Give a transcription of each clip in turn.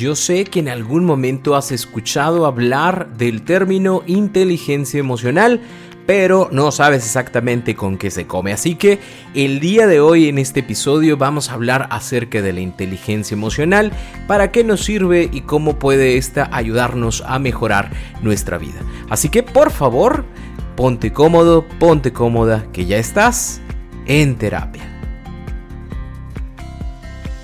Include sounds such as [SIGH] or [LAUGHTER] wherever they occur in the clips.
Yo sé que en algún momento has escuchado hablar del término inteligencia emocional, pero no sabes exactamente con qué se come. Así que el día de hoy en este episodio vamos a hablar acerca de la inteligencia emocional, para qué nos sirve y cómo puede esta ayudarnos a mejorar nuestra vida. Así que por favor, ponte cómodo, ponte cómoda, que ya estás en terapia.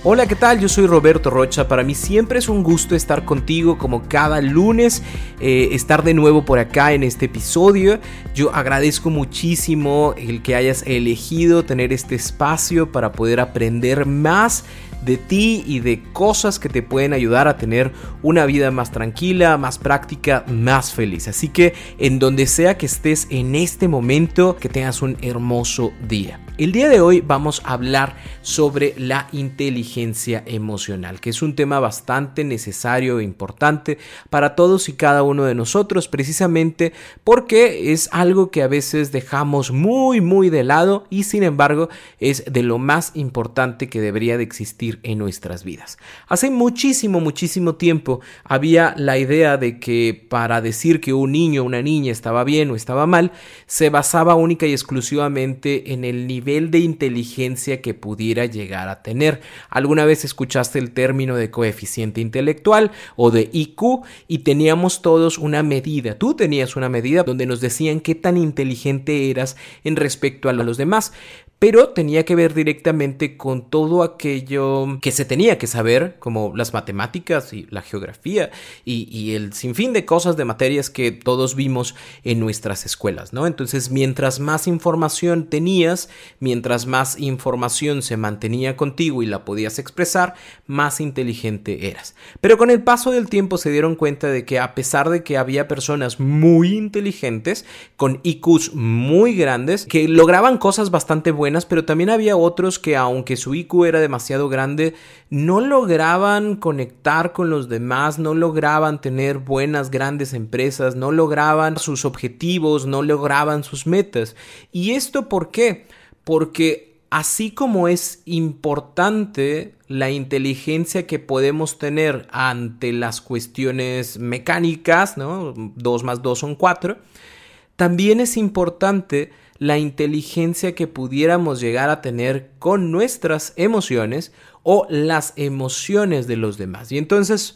Hola, ¿qué tal? Yo soy Roberto Rocha. Para mí siempre es un gusto estar contigo como cada lunes, eh, estar de nuevo por acá en este episodio. Yo agradezco muchísimo el que hayas elegido tener este espacio para poder aprender más de ti y de cosas que te pueden ayudar a tener una vida más tranquila, más práctica, más feliz. Así que en donde sea que estés en este momento, que tengas un hermoso día. El día de hoy vamos a hablar sobre la inteligencia emocional, que es un tema bastante necesario e importante para todos y cada uno de nosotros, precisamente porque es algo que a veces dejamos muy, muy de lado y sin embargo es de lo más importante que debería de existir en nuestras vidas. Hace muchísimo, muchísimo tiempo había la idea de que para decir que un niño o una niña estaba bien o estaba mal, se basaba única y exclusivamente en el nivel de inteligencia que pudiera llegar a tener. ¿Alguna vez escuchaste el término de coeficiente intelectual o de IQ? Y teníamos todos una medida. Tú tenías una medida donde nos decían qué tan inteligente eras en respecto a los demás pero tenía que ver directamente con todo aquello que se tenía que saber, como las matemáticas y la geografía y, el sinfín de cosas de materias que todos vimos en nuestras escuelas, ¿no? Entonces, mientras más información tenías, mientras más información se mantenía contigo y la podías expresar, más inteligente eras. Pero con el paso del tiempo se dieron cuenta de que a pesar de que había personas muy inteligentes, con IQs muy grandes, que lograban cosas bastante buenas, pero también había otros que aunque su IQ era demasiado grande, no lograban conectar con los demás, no lograban tener buenas, grandes empresas, no lograban sus objetivos, no lograban sus metas. ¿Y esto por qué? Porque así como es importante la inteligencia que podemos tener ante las cuestiones mecánicas, ¿no? 2 más 2 son 4, también es importante la inteligencia que pudiéramos llegar a tener con nuestras emociones o las emociones de los demás. Y entonces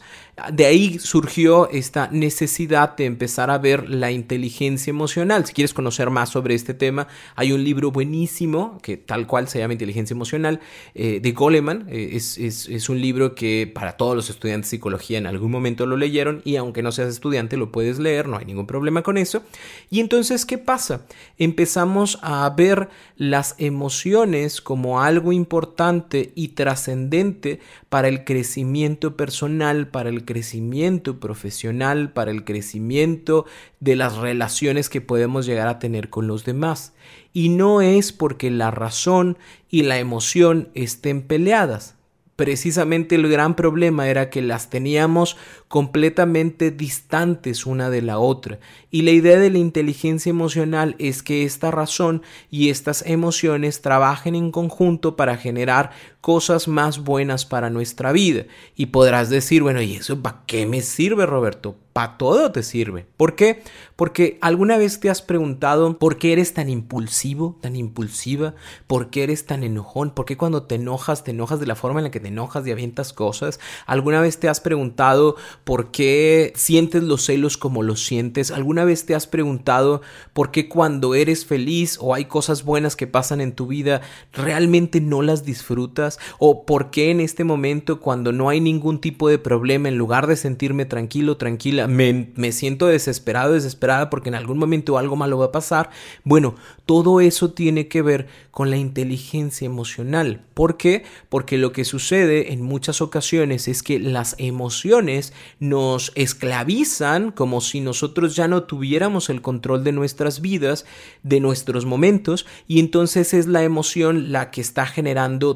de ahí surgió esta necesidad de empezar a ver la inteligencia emocional. Si quieres conocer más sobre este tema, hay un libro buenísimo que tal cual se llama Inteligencia Emocional eh, de Goleman. Eh, es, es, un libro que para todos los estudiantes de psicología en algún momento lo leyeron y aunque no seas estudiante lo puedes leer, no hay ningún problema con eso. Y entonces, ¿qué pasa? Empezamos a ver las emociones como algo importante y trascendente para el crecimiento personal, para el crecimiento profesional, para el crecimiento de las relaciones que podemos llegar a tener con los demás. Y no es porque la razón y la emoción estén peleadas. Precisamente el gran problema era que las teníamos completamente distantes una de la otra. Y la idea de la inteligencia emocional es que esta razón y estas emociones trabajen en conjunto para generar cosas más buenas para nuestra vida. Y podrás decir, bueno, ¿y eso para qué me sirve, Roberto? Para todo te sirve. ¿Por qué? Porque alguna vez te has preguntado por qué eres tan impulsivo, tan impulsiva, por qué eres tan enojón, por qué cuando te enojas, te enojas de la forma en la que te enojas y avientas cosas. ¿Alguna vez te has preguntado por qué sientes los celos como los sientes? ¿Alguna vez te has preguntado por qué cuando eres feliz o hay cosas buenas que pasan en tu vida, realmente no las disfrutas? ¿O por qué en este momento cuando no hay ningún tipo de problema, en lugar de sentirme tranquilo, tranquila, me, me siento desesperado, desesperada porque en algún momento algo malo va a pasar. Bueno, todo eso tiene que ver con la inteligencia emocional. ¿Por qué? Porque lo que sucede en muchas ocasiones es que las emociones nos esclavizan como si nosotros ya no tuviéramos el control de nuestras vidas, de nuestros momentos, y entonces es la emoción la que está generando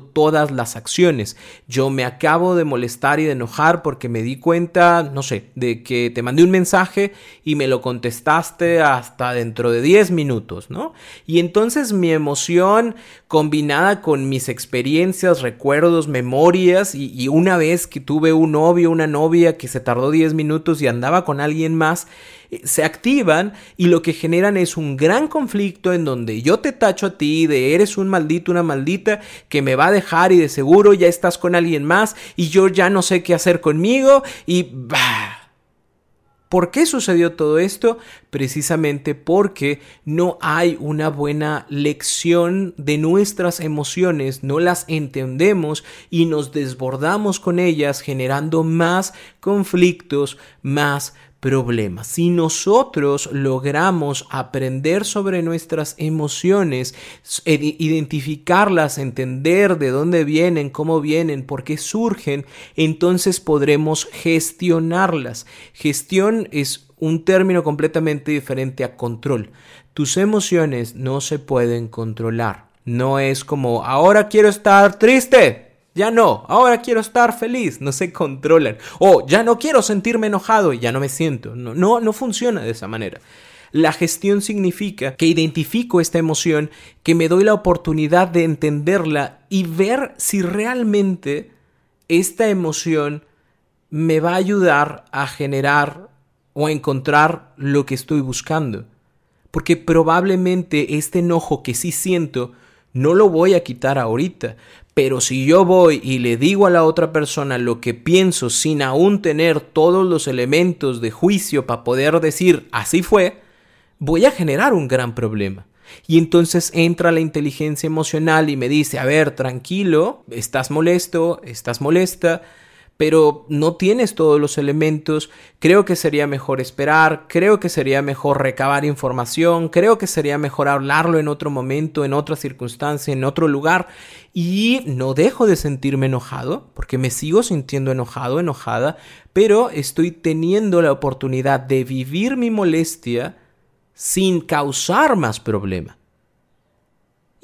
las acciones. Yo me acabo de molestar y de enojar porque me di cuenta, no sé, de que te mandé un mensaje y me lo contestaste hasta dentro de 10 minutos, ¿no? Y entonces mi emoción combinada con mis experiencias, recuerdos, memorias y, una vez que tuve un novio, una novia que se tardó 10 minutos y andaba con alguien más, se activan y lo que generan es un gran conflicto en donde yo te tacho a ti de eres un maldito, una maldita que me va a dejar y de seguro ya estás con alguien más y yo ya no sé qué hacer conmigo y bah, ¿Por qué sucedió todo esto? Precisamente porque no hay una buena lección de nuestras emociones, no las entendemos y nos desbordamos con ellas generando más conflictos, más Si nosotros logramos aprender sobre nuestras emociones, identificarlas, entender de dónde vienen, cómo vienen, por qué surgen, entonces podremos gestionarlas. Gestión es un término completamente diferente a control. Tus emociones no se pueden controlar. No es como ahora quiero estar triste. Ya no, ahora quiero estar feliz, no se controlan. O ya no quiero sentirme enojado y ya no me siento. No, no, no funciona de esa manera. La gestión significa que identifico esta emoción, que me doy la oportunidad de entenderla y ver si realmente esta emoción me va a ayudar a generar o a encontrar lo que estoy buscando. Porque probablemente este enojo que sí siento no lo voy a quitar ahorita, pero si yo voy y le digo a la otra persona lo que pienso sin aún tener todos los elementos de juicio para poder decir así fue, voy a generar un gran problema. Y entonces entra la inteligencia emocional y me dice, a ver, tranquilo, estás molesto, estás molesta, pero no tienes todos los elementos, creo que sería mejor esperar, creo que sería mejor recabar información, creo que sería mejor hablarlo en otro momento, en otra circunstancia, en otro lugar, y no dejo de sentirme enojado, porque me sigo sintiendo enojado, enojada, pero estoy teniendo la oportunidad de vivir mi molestia sin causar más problema.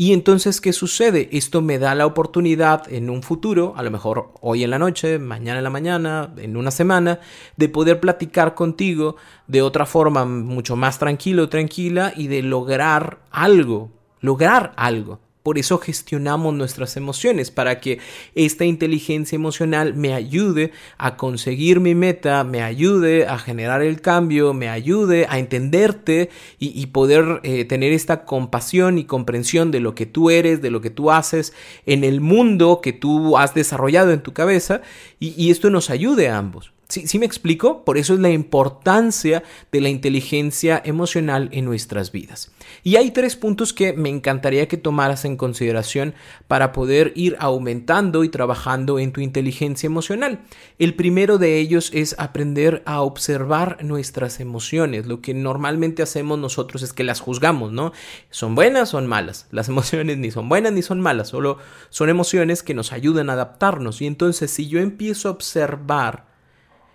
Y entonces, ¿qué sucede? Esto me da la oportunidad en un futuro, a lo mejor hoy en la noche, mañana en la mañana, en una semana, de poder platicar contigo de otra forma mucho más tranquilo, tranquila y de lograr algo, lograr algo. Por eso gestionamos nuestras emociones, para que esta inteligencia emocional me ayude a conseguir mi meta, me ayude a generar el cambio, me ayude a entenderte y, poder eh, tener esta compasión y comprensión de lo que tú eres, de lo que tú haces en el mundo que tú has desarrollado en tu cabeza y esto nos ayude a ambos. ¿Sí, me explico? Por eso es la importancia de la inteligencia emocional en nuestras vidas. Y hay tres puntos que me encantaría que tomaras en consideración para poder ir aumentando y trabajando en tu inteligencia emocional. El primero de ellos es aprender a observar nuestras emociones. Lo que normalmente hacemos nosotros es que las juzgamos, ¿no? ¿Son buenas son malas? Las emociones ni son buenas ni son malas, solo son emociones que nos ayudan a adaptarnos. Y entonces si yo empiezo a observar,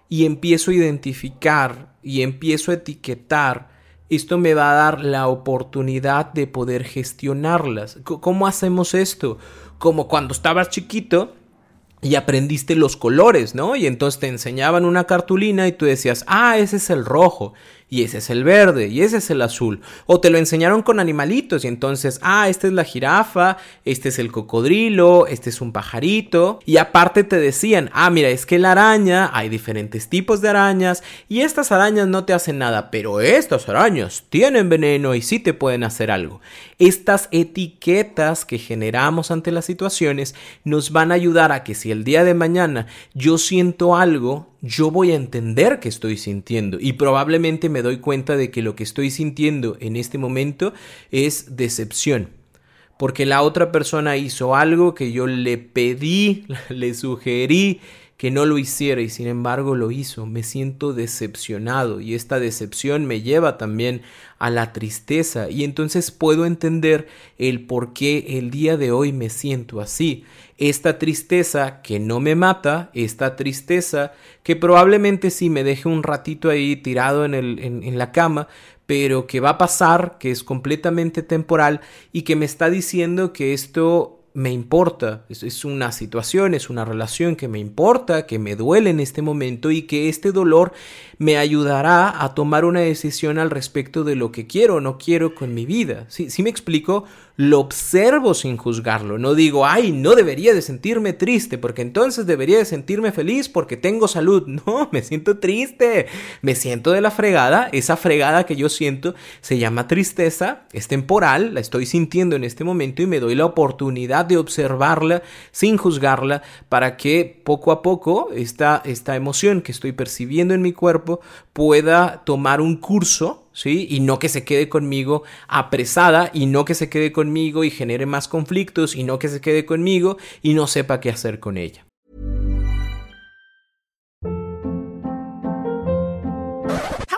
y empiezo a identificar y empiezo a etiquetar, esto me va a dar la oportunidad de poder gestionarlas. ¿Cómo hacemos esto? Como cuando estabas chiquito y aprendiste los colores, ¿no? Y entonces te enseñaban una cartulina y tú decías, ah, ese es el rojo y ese es el verde y ese es el azul. O te lo enseñaron con animalitos y entonces, ah, esta es la jirafa, este es el cocodrilo, este es un pajarito. Y aparte te decían, ah, mira, es que la araña, hay diferentes tipos de arañas y estas arañas no te hacen nada, pero estas arañas tienen veneno y sí te pueden hacer algo. Estas etiquetas que generamos ante las situaciones nos van a ayudar a que si el día de mañana yo siento algo, yo voy a entender que estoy sintiendo y probablemente me doy cuenta de que lo que estoy sintiendo en este momento es decepción. Porque la otra persona hizo algo que yo le pedí, [LAUGHS] le sugerí que no lo hiciera y sin embargo lo hizo. Me siento decepcionado y esta decepción me lleva también a la tristeza y entonces puedo entender el por qué el día de hoy me siento así. Esta tristeza que no me mata, esta tristeza que probablemente sí me deje un ratito ahí tirado en, el, en la cama, pero que va a pasar, que es completamente temporal y que me está diciendo que esto me importa, es, una situación, es una relación que me importa, que me duele en este momento y que este dolor me ayudará a tomar una decisión al respecto de lo que quiero o no quiero con mi vida. Si ¿Sí, me explico? Lo observo sin juzgarlo, no digo, ay, no debería de sentirme triste porque entonces debería de sentirme feliz porque tengo salud. [LAUGHS] No, me siento triste, me siento de la fregada, esa fregada que yo siento se llama tristeza, es temporal, la estoy sintiendo en este momento y me doy la oportunidad de observarla sin juzgarla para que poco a poco esta, esta emoción que estoy percibiendo en mi cuerpo pueda tomar un curso ¿sí? Y no que se quede conmigo apresada y no que se quede conmigo y genere más conflictos y no que se quede conmigo y no sepa qué hacer con ella.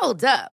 Hold up.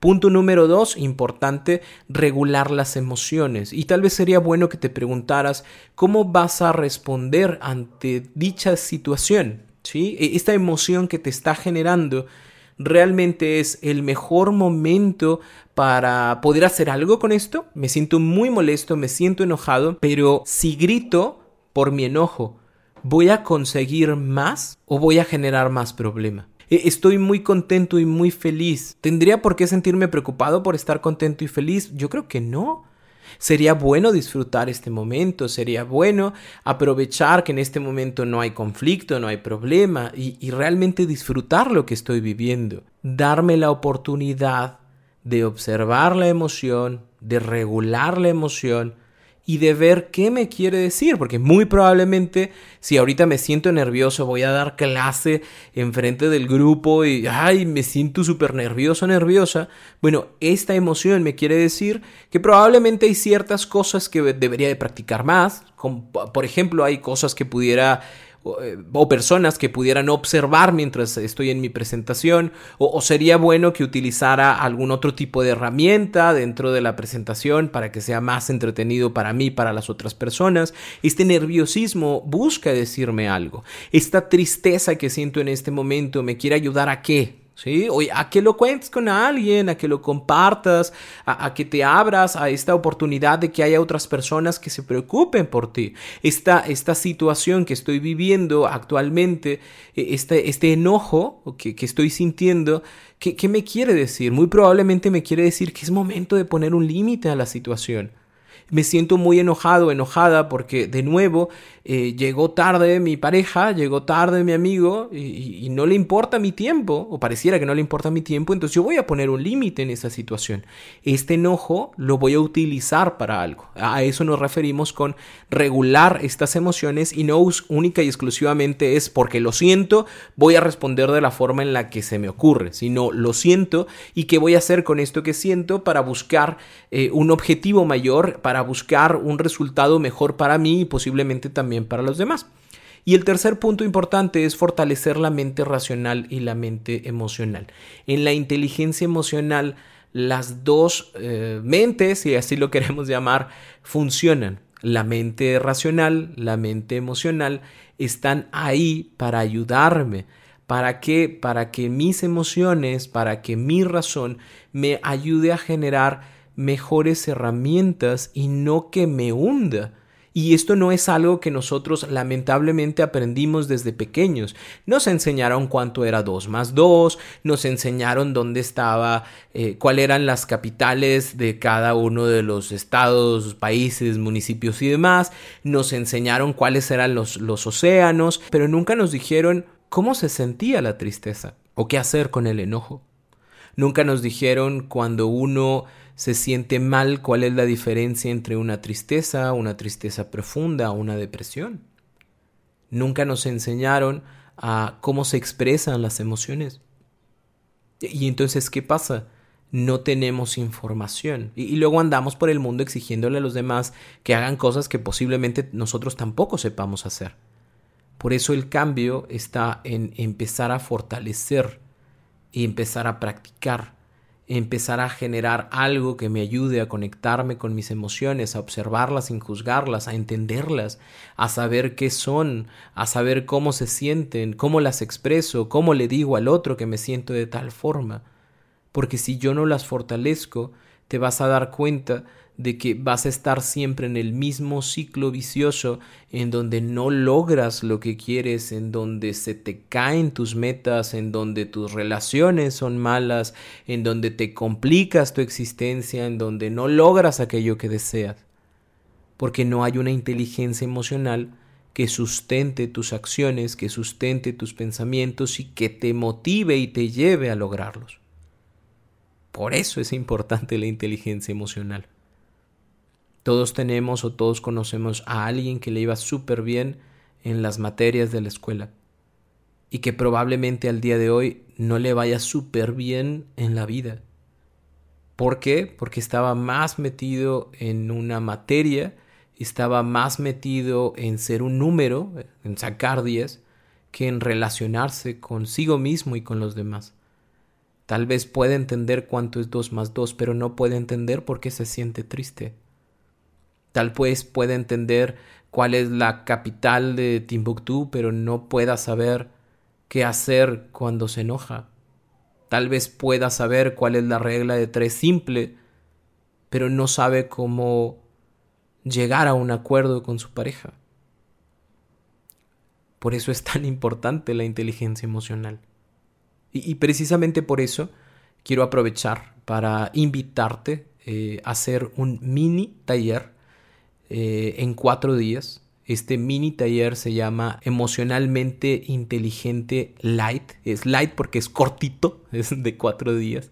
Punto número dos, importante, regular las emociones. Y tal vez sería bueno que te preguntaras cómo vas a responder ante dicha situación. ¿sí? E, esta emoción que te está generando realmente es el mejor momento para poder hacer algo con esto. Me siento muy molesto, me siento enojado, pero si grito por mi enojo, ¿voy a conseguir más o voy a generar más problema? E, estoy muy contento y muy feliz. ¿Tendría por qué sentirme preocupado por estar contento y feliz? Yo creo que no. Sería bueno disfrutar este momento, sería bueno aprovechar que en este momento no hay conflicto, no hay problema y, y, realmente disfrutar lo que estoy viviendo. Darme la oportunidad de observar la emoción, de regular la emoción, y de ver qué me quiere decir, porque muy probablemente si ahorita me siento nervioso, voy a dar clase enfrente del grupo y, ay, me siento súper nervioso, nerviosa, bueno, esta emoción me quiere decir que probablemente hay ciertas cosas que debería de practicar más, como, por ejemplo, hay cosas que pudiera eh, o personas que pudieran observar mientras estoy en mi presentación o, sería bueno que utilizara algún otro tipo de herramienta dentro de la presentación para que sea más entretenido para mí, para las otras personas. Este nerviosismo busca decirme algo. Esta tristeza que siento en este momento me quiere ayudar a qué? ¿Sí? a que lo cuentes con alguien, a que lo compartas, a, que te abras a esta oportunidad de que haya otras personas que se preocupen por ti. Esta, esta situación que estoy viviendo actualmente, e, este, este enojo que, que estoy sintiendo, ¿qué, ¿qué me quiere decir? Muy probablemente me quiere decir que es momento de poner un límite a la situación me siento muy enojado, enojada, porque de nuevo eh, llegó tarde mi pareja, llegó tarde mi amigo y, no le importa mi tiempo, o pareciera que no le importa mi tiempo, entonces yo voy a poner un límite en esa situación. Este enojo lo voy a utilizar para algo. A eso nos referimos con regular estas emociones y no única y exclusivamente es porque lo siento, voy a responder de la forma en la que se me ocurre, sino lo siento y qué voy a hacer con esto que siento para buscar eh, un objetivo mayor, para buscar un resultado mejor para mí y posiblemente también para los demás. Y el tercer punto importante es fortalecer la mente racional y la mente emocional. En la inteligencia emocional, las dos eh, mentes, si así lo [LAUGHS] queremos llamar, funcionan. La mente racional, la mente emocional están ahí para ayudarme. ¿Para qué? Para que mis emociones, para que mi razón me ayude a generar mejores herramientas y no que me hunda. Y esto no es algo que nosotros lamentablemente aprendimos desde pequeños. Nos enseñaron cuánto era 2 más 2, nos enseñaron dónde estaba, eh, cuáles eran las capitales de cada uno de los estados, países, municipios y demás, nos enseñaron cuáles eran los, los océanos, pero nunca nos dijeron cómo se sentía la tristeza o qué hacer con el enojo. Nunca nos dijeron cuando uno se siente mal cuál es la diferencia entre una tristeza, una tristeza profunda una depresión. Nunca nos enseñaron a cómo se expresan las emociones. Y entonces, ¿qué pasa? No tenemos información. Y, luego andamos por el mundo exigiéndole a los demás que hagan cosas que posiblemente nosotros tampoco sepamos hacer. Por eso el cambio está en empezar a fortalecer y empezar a practicar empezar a generar algo que me ayude a conectarme con mis emociones, a observarlas sin juzgarlas, a entenderlas, a saber qué son, a saber cómo se sienten, cómo las expreso, cómo le digo al otro que me siento de tal forma. Porque si yo no las fortalezco, te vas a dar cuenta de que vas a estar siempre en el mismo ciclo vicioso en donde no logras lo que quieres, en donde se te caen tus metas, en donde tus relaciones son malas, en donde te complicas tu existencia, en donde no logras aquello que deseas. Porque no hay una inteligencia emocional que sustente tus acciones, que sustente tus pensamientos y que te motive y te lleve a lograrlos. Por eso es importante la inteligencia emocional. Todos tenemos o todos conocemos a alguien que le iba súper bien en las materias de la escuela y que probablemente al día de hoy no le vaya súper bien en la vida. ¿Por qué? Porque estaba más metido en una materia, estaba más metido en ser un número, en sacar 10, que en relacionarse consigo mismo y con los demás. Tal vez puede entender cuánto es 2 más 2, pero no puede entender por qué se siente triste. Tal vez pueda entender cuál es la capital de Timbuktu, pero no pueda saber qué hacer cuando se enoja. Tal vez pueda saber cuál es la regla de tres simple, pero no sabe cómo llegar a un acuerdo con su pareja. Por eso es tan importante la inteligencia emocional. Y, precisamente por eso quiero aprovechar para invitarte eh, a hacer un mini taller eh, en cuatro días. Este mini taller se llama Emocionalmente Inteligente Light. Es light porque es cortito, [LAUGHS] es de cuatro días.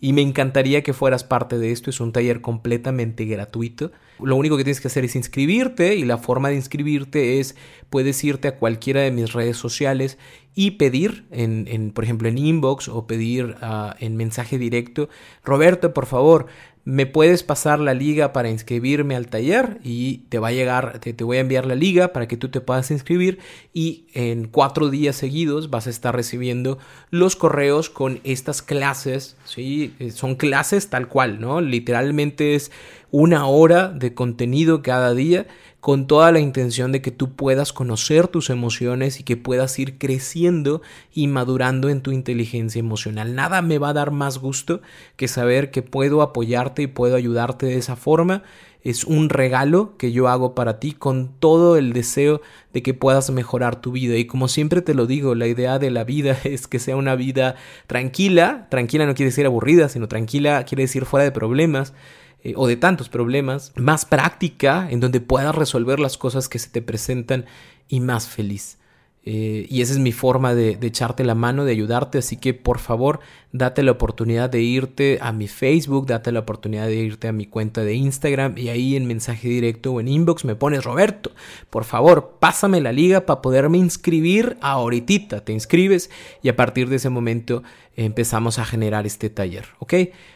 Y me encantaría que fueras parte de esto. Es un taller completamente gratuito. Lo único que tienes que hacer es inscribirte y la forma de inscribirte es puedes irte a cualquiera de mis redes sociales y pedir, en, por ejemplo en inbox o pedir ah, en mensaje directo, Roberto, por favor, me puedes pasar la liga para inscribirme al taller y te va a llegar, te, voy a enviar la liga para que tú te puedas inscribir y en cuatro días seguidos vas a estar recibiendo los correos con estas clases, ¿sí? Eh, son clases tal cual, ¿no? Literalmente es una hora de contenido cada día con toda la intención de que tú puedas conocer tus emociones y que puedas ir creciendo y madurando en tu inteligencia emocional. Nada me va a dar más gusto que saber que puedo apoyarte y puedo ayudarte de esa forma. Es un regalo que yo hago para ti con todo el deseo de que puedas mejorar tu vida. Y como siempre te lo digo, la idea de la vida [LAUGHS] es que sea una vida tranquila. Tranquila no quiere decir aburrida, sino tranquila quiere decir fuera de problemas eh, o de tantos problemas, más práctica, en donde puedas resolver las cosas que se te presentan y más feliz. Eh, y esa es mi forma de, echarte la mano, de ayudarte. Así que por favor, date la oportunidad de irte a mi Facebook, date la oportunidad de irte a mi cuenta de Instagram y ahí en mensaje directo o en inbox me pones Roberto. Por favor, pásame la liga para poderme inscribir ahorita. Te inscribes y a partir de ese momento empezamos a generar este taller, ¿ok?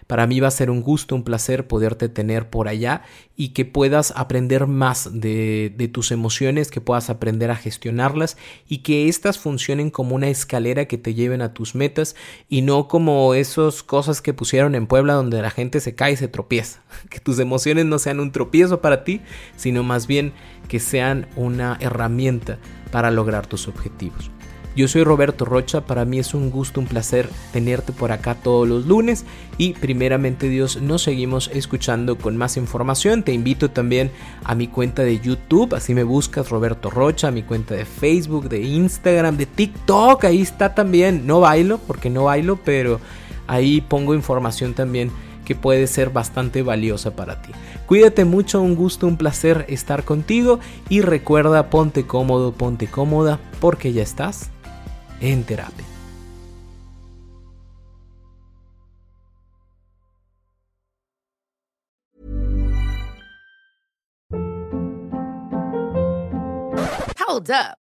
Para mí va a ser un gusto, un placer poderte tener por allá y que puedas aprender más de, de tus emociones, que puedas aprender a gestionarlas y que éstas funcionen como una escalera que te lleven a tus metas y no como esas cosas que pusieron en Puebla donde la gente se cae y se tropieza. [LAUGHS] Que tus emociones no sean un tropiezo para ti, sino más bien que sean una herramienta para lograr tus objetivos. Yo soy Roberto Rocha, para mí es un gusto, un placer tenerte por acá todos los lunes y primeramente Dios nos seguimos escuchando con más información. Te invito también a mi cuenta de YouTube, así me buscas Roberto Rocha, a mi cuenta de Facebook, de Instagram, de TikTok, ahí está también. No bailo porque no bailo, pero ahí pongo información también que puede ser bastante valiosa para ti. Cuídate mucho, un gusto, un placer estar contigo y recuerda, ponte cómodo, ponte cómoda, porque ya estás en terapia. Hold up.